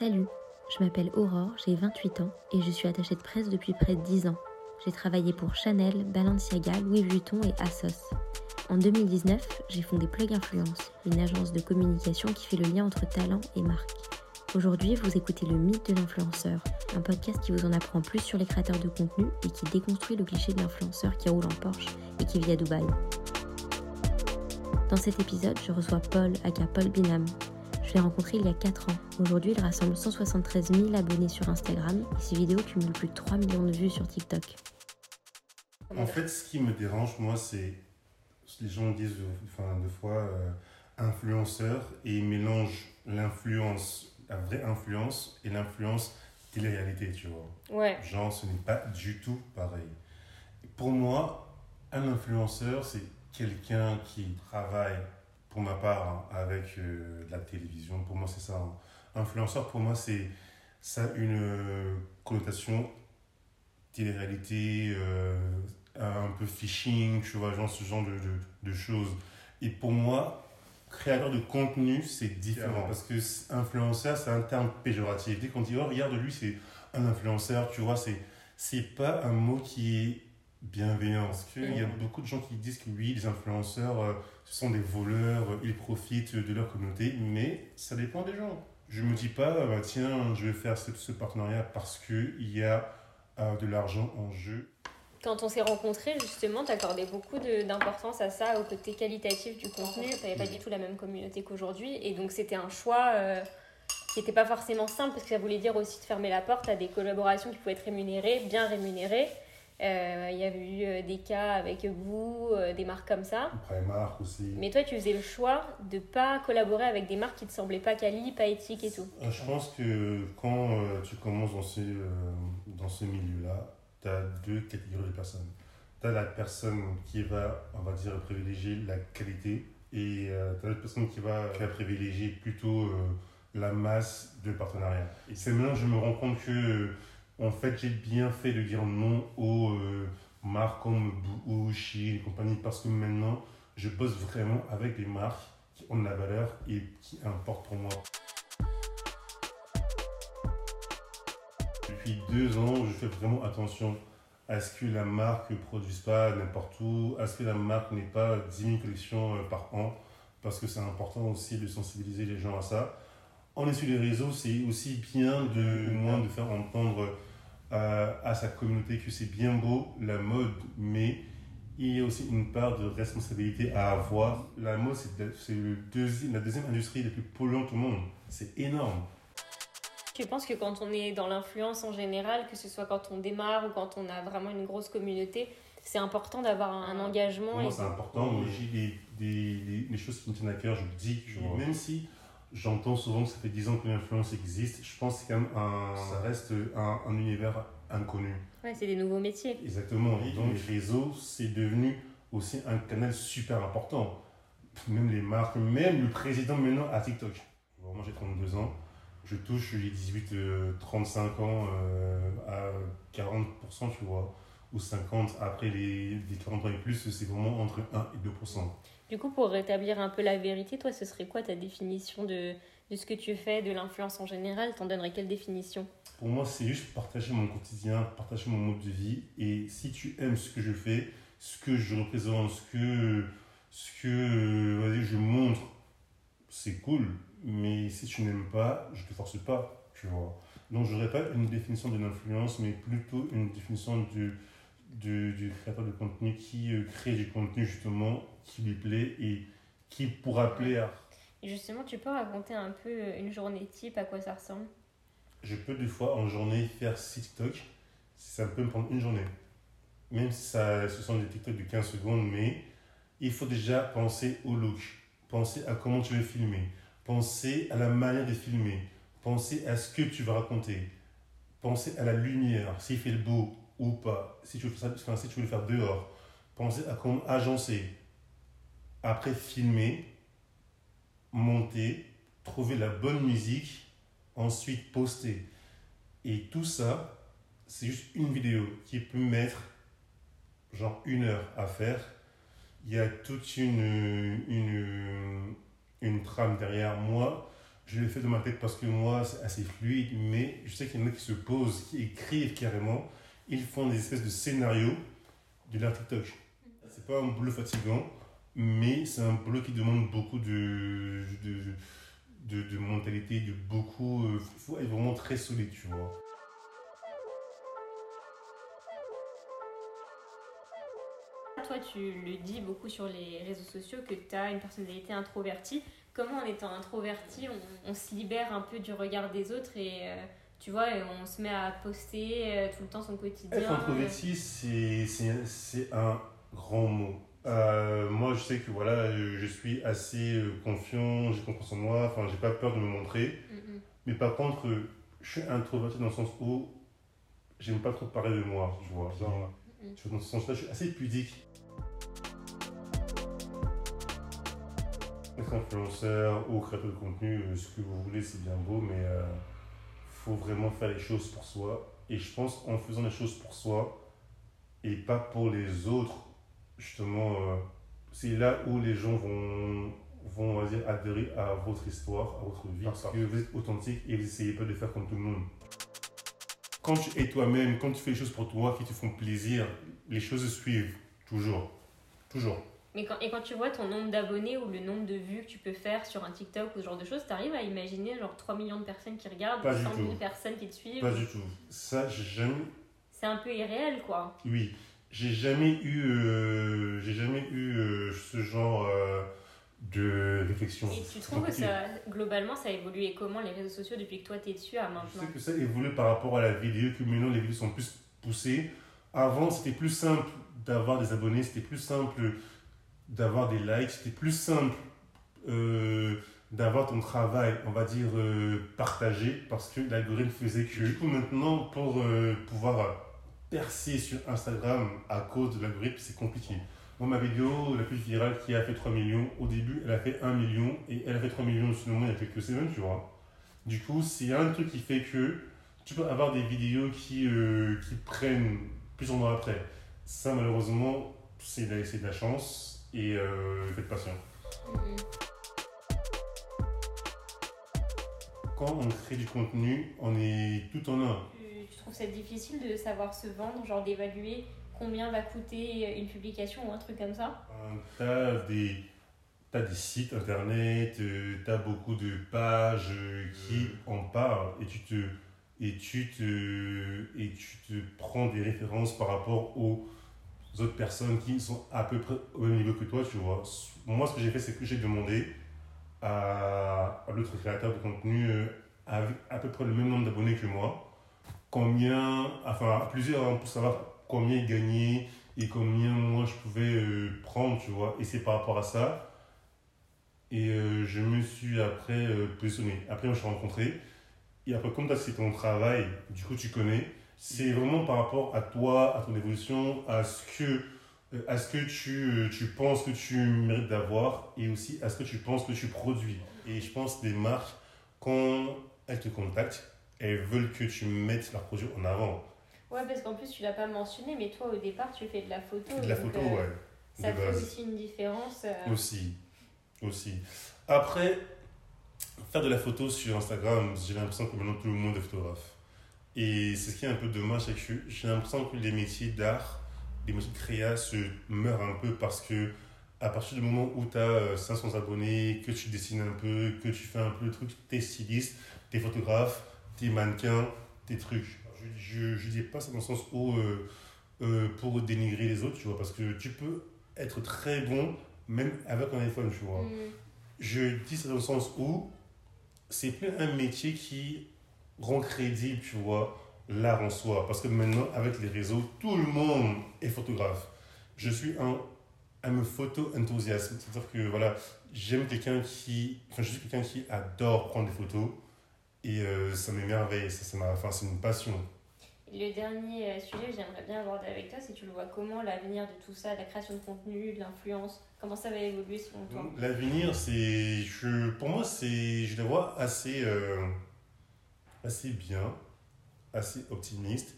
Salut, je m'appelle Aurore, j'ai 28 ans et je suis attachée de presse depuis près de 10 ans. J'ai travaillé pour Chanel, Balenciaga, Louis Vuitton et Asos. En 2019, j'ai fondé Plug Influence, une agence de communication qui fait le lien entre talent et marque. Aujourd'hui, vous écoutez le mythe de l'influenceur, un podcast qui vous en apprend plus sur les créateurs de contenu et qui déconstruit le cliché de l'influenceur qui roule en Porsche et qui vit à Dubaï. Dans cet épisode, je reçois Paul, aka Paul Binam. Je l'ai rencontré il y a 4 ans. Aujourd'hui, il rassemble 173 000 abonnés sur Instagram et ses vidéos cumulent plus de 3 millions de vues sur TikTok. En fait, ce qui me dérange, moi, c'est. Les gens disent enfin, deux fois euh, influenceur et ils mélangent l'influence, la vraie influence et l'influence télé-réalité, tu vois. Ouais. Genre, ce n'est pas du tout pareil. Pour moi, un influenceur, c'est quelqu'un qui travaille, pour ma part, hein, avec euh, la télévision. Pour moi, c'est ça. hein. Influenceur, pour moi, c'est ça a une euh, connotation télé-réalité, euh, un peu phishing, tu vois, genre ce genre de, de, de choses. Et pour moi, créateur de contenu, c'est différent. Parce que influenceur, c'est un terme péjoratif. Dès qu'on dit, oh, regarde, lui, c'est un influenceur, tu vois, c'est, c'est pas un mot qui est bienveillant. Parce qu'il y a beaucoup de gens qui disent que oui, les influenceurs, euh, ce sont des voleurs, euh, ils profitent de leur communauté, mais ça dépend des gens. Je me dis pas, bah, tiens, je vais faire ce, ce partenariat parce qu'il y a euh, de l'argent en jeu. Quand on s'est rencontrés, justement, tu accordais beaucoup d'importance à ça, au côté qualitatif du contenu. Tu n'avais pas du tout la même communauté qu'aujourd'hui. Et donc, c'était un choix qui n'était pas forcément simple, parce que ça voulait dire aussi de fermer la porte à des collaborations qui pouvaient être rémunérées, bien rémunérées. Euh, Il y avait eu euh, des cas avec vous, euh, des marques comme ça. Primark aussi. Mais toi, tu faisais le choix de pas collaborer avec des marques qui te semblaient pas quali, pas éthiques et tout. Euh, Je pense que quand euh, tu commences dans ce, euh, dans ce milieu-là, tu as deux catégories de personnes. Tu as la personne qui va, on va dire, privilégier la qualité et tu as la personne qui va, qui va privilégier plutôt euh, la masse de partenariats. Et c'est maintenant que je me rends compte que, euh, en fait, j'ai bien fait de dire non aux euh, marques comme Shein et compagnie parce que maintenant, je bosse vraiment avec des marques qui ont de la valeur et qui importent pour moi. Depuis deux ans, je fais vraiment attention à ce que la marque ne produise pas n'importe où, à ce que la marque n'ait pas 10 000 collections euh, par an, parce que c'est important aussi de sensibiliser les gens à ça. On est sur les réseaux, c'est aussi bien de moins de faire entendre euh, à sa communauté que c'est bien beau la mode, mais il y a aussi une part de responsabilité à avoir. La mode, c'est c'est le deuxi- la deuxième industrie la plus polluante au monde. C'est énorme. Tu penses que quand on est dans l'influence en général, que ce soit quand on démarre ou quand on a vraiment une grosse communauté, c'est important d'avoir un engagement Pour moi, et c'est important. Moi, j'ai des, des, des, des choses qui me tiennent à cœur, je le dis. Je. Même si j'entends souvent que ça fait 10 ans que l'influence existe, je pense que c'est quand même un, ça reste un, un univers inconnu. Ouais, c'est des nouveaux métiers. Exactement. Et donc, les réseaux, c'est devenu aussi un canal super important. Même les marques, même le président maintenant à TikTok. Moi, j'ai 32 ans. Je touche les 18-35 ans euh, à 40%, tu vois, ou 50%. Après, les, les 40 ans et plus, c'est vraiment entre 1 et 2%. Du coup, pour rétablir un peu la vérité, toi, ce serait quoi ta définition de, de ce que tu fais, de l'influence en général? T'en donnerais quelle définition? Pour moi, c'est juste partager mon quotidien, partager mon mode de vie. Et si tu aimes ce que je fais, ce que je représente, ce que, ce que euh, je montre, c'est cool. Mais si tu n'aimes pas, je te force pas, tu vois. Donc, je n'aurais pas une définition de l'influence, mais plutôt une définition du, du, du créateur de contenu qui euh, crée du contenu, justement, qui lui plaît et qui pourra plaire. Et justement, tu peux raconter un peu une journée type, à quoi ça ressemble? Je peux des fois en journée faire 6 TikTok. Ça peut me prendre une journée. Même si ça, ce sont des TikTok de 15 secondes, mais il faut déjà penser au look. Penser à comment tu veux filmer. Penser à la manière de filmer. Penser à ce que tu vas raconter. Penser à la lumière, s'il fait le beau ou pas. Si tu veux, enfin, si tu veux le faire dehors. Penser à comment agencer. Après, filmer, monter, trouver la bonne musique, ensuite poster. Et tout ça, c'est juste une vidéo qui peut mettre genre une heure à faire. Il y a toute une, une, une trame derrière moi. Je l'ai fait dans ma tête parce que moi, c'est assez fluide, mais je sais qu'il y en a qui se posent, qui écrivent carrément. Ils font des espèces de scénarios de leur TikTok. C'est pas un boulot fatigant, mais c'est un boulot qui demande beaucoup de, de, de, mentalité, de beaucoup. Il faut être vraiment très solide, tu vois. Toi, tu le dis beaucoup sur les réseaux sociaux que tu as une personnalité introvertie. Comment, en étant introverti, on, on, se libère un peu du regard des autres et euh, tu vois, et on se met à poster euh, tout le temps son quotidien Être introverti, c'est un grand mot. Euh, moi, je sais que voilà, je suis assez euh, confiant, j'ai confiance en moi, enfin, j'ai pas peur de me montrer. Mm, mm. Mais par contre, je suis introverti dans le sens où j'aime pas trop parler de moi, tu vois. Genre, Mm, mm. vois, dans ce sens-là, je suis assez pudique. Être influenceur ou créateur de contenu, ce que vous voulez, c'est bien beau, mais faut vraiment faire les choses pour soi. Et je pense en faisant les choses pour soi et pas pour les autres, justement, euh, c'est là où les gens vont, vont on va dire, adhérer à votre histoire, à votre vie, parce que vous êtes authentique et vous essayez pas de faire comme tout le monde. Quand tu es toi-même, quand tu fais les choses pour toi qui te font plaisir, les choses suivent, toujours. Toujours. Mais quand, et quand tu vois ton nombre d'abonnés ou le nombre de vues que tu peux faire sur un TikTok ou ce genre de choses, t'arrives à imaginer genre 3 millions de personnes qui regardent, Pas du 100 000 tout. personnes qui te suivent Pas du tout. Ça, j'ai jamais. C'est un peu irréel quoi. Oui, j'ai jamais eu, euh, j'ai jamais eu euh, ce genre euh, de réflexion. Et tu trouves que ça, globalement, ça a évolué comment les réseaux sociaux depuis que toi t'es dessus à Je maintenant sais que ça évolue par rapport à la vidéo, que maintenant les vidéos sont plus poussées. Avant, c'était plus simple d'avoir des abonnés, c'était plus simple d'avoir des likes, c'était plus simple euh, d'avoir ton travail, on va dire, euh, partagé, parce que l'algorithme faisait que. Du coup, maintenant, pour euh, pouvoir percer sur Instagram à cause de l'algorithme, c'est compliqué. Moi, ma vidéo la plus virale qui a fait 3 millions, au début, elle a fait 1 million, et elle a fait 3 millions moment, il y a quelques semaines, tu vois. Du coup, c'est un truc qui fait que tu peux avoir des vidéos qui, qui prennent plus ou moins après. Ça, malheureusement, c'est de la chance et euh, faites patient. Quand on crée du contenu, on est tout en un. Tu, tu trouves ça difficile de savoir se vendre, genre d'évaluer combien va coûter une publication ou un truc comme ça? Tu as des, t'as des sites internet, tu as beaucoup de pages euh, qui en parlent et tu te, et tu te, et tu te prends des références par rapport aux autres personnes qui sont à peu près au même niveau que toi, tu vois. Moi, ce que j'ai fait, c'est que j'ai demandé à, à l'autre créateur de contenu euh, avec à peu près le même nombre d'abonnés que moi, combien, enfin plusieurs, hein, pour savoir combien il gagnait et combien moi je pouvais euh, prendre, tu vois. Et c'est par rapport à ça. Et euh, je me suis après positionné. Après, on s'est rencontrés. Et après, comme c'est ton travail, du coup, tu connais. C'est vraiment par rapport à toi, à ton évolution, à ce que, euh, à ce que tu, euh, tu penses que tu mérites d'avoir et aussi à ce que tu penses que tu produis. Et je pense les marques, quand elles te contactent, elles veulent que tu mettes leurs produits en avant. Ouais, parce qu'en plus, tu l'as pas mentionné, mais toi, au départ, tu fais de la photo. De la donc, photo, euh, ouais. Ça fait aussi une différence. euh, Aussi. Aussi. Après, faire de la photo sur Instagram, j'ai l'impression que maintenant tout le monde est photographe. Et c'est ce qui est un peu dommage, c'est que j'ai l'impression que les métiers d'art, les métiers de créa se meurent un peu parce que à partir du moment où tu as 500 abonnés, que tu dessines un peu, que tu fais un peu le truc, t'es styliste, t'es photographe, t'es mannequin, tes trucs. Je, je, je dis pas ça dans le sens où euh, euh, pour dénigrer les autres, tu vois, parce que tu peux être très bon même avec un iPhone, tu vois. mm, Je dis ça dans le sens où c'est plus un métier qui rend crédible, tu vois, l'art en soi. Parce que maintenant, avec les réseaux, tout le monde est photographe. Je suis un, un photo-enthousiasme. C'est-à-dire que, voilà, j'aime quelqu'un qui... Enfin, je suis quelqu'un qui adore prendre des photos. Et euh, ça m'émerveille, ça, ça enfin, c'est une passion. Le dernier euh, sujet que j'aimerais bien aborder avec toi, c'est tu le vois comment l'avenir de tout ça, la création de contenu, de l'influence, comment ça va évoluer selon toi? L'avenir, c'est, je, pour moi, c'est, je le vois assez, euh, assez bien, assez optimiste.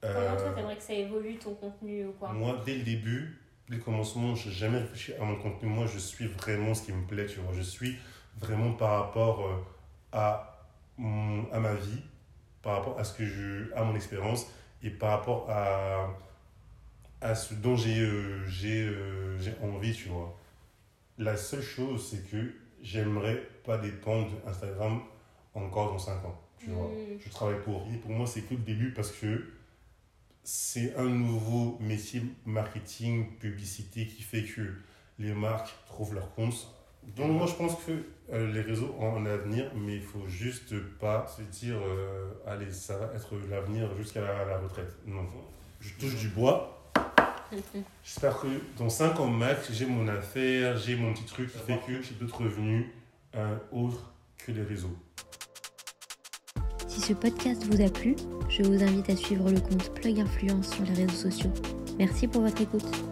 Comment Euh, toi, t'aimerais que ça évolue ton contenu ou quoi? Moi, dès le début, dès le commencement, je n'ai jamais réfléchi à mon contenu. Moi, je suis vraiment ce qui me plaît, tu vois. Je suis vraiment par rapport euh, à, mon- à ma vie, par rapport à ce que je, à mon expérience et par rapport à, à ce dont j'ai euh, j'ai euh, envie, tu vois. La seule chose, c'est que j'aimerais pas dépendre d'Instagram encore dans 5 ans, tu vois. Mm. Je travaille pour. Et pour moi, c'est que le début parce que c'est un nouveau métier marketing, publicité qui fait que les marques trouvent leur compte. Donc moi, je pense que euh, les réseaux ont un avenir, mais il faut juste pas se dire, euh, allez, ça va être l'avenir jusqu'à la, la retraite. Non, je touche du bois. J'espère que dans 5 ans max, j'ai mon affaire, j'ai mon petit truc qui fait que j'ai d'autres revenus euh, autres que les réseaux. Si ce podcast vous a plu, je vous invite à suivre le compte Plug Influence sur les réseaux sociaux. Merci pour votre écoute.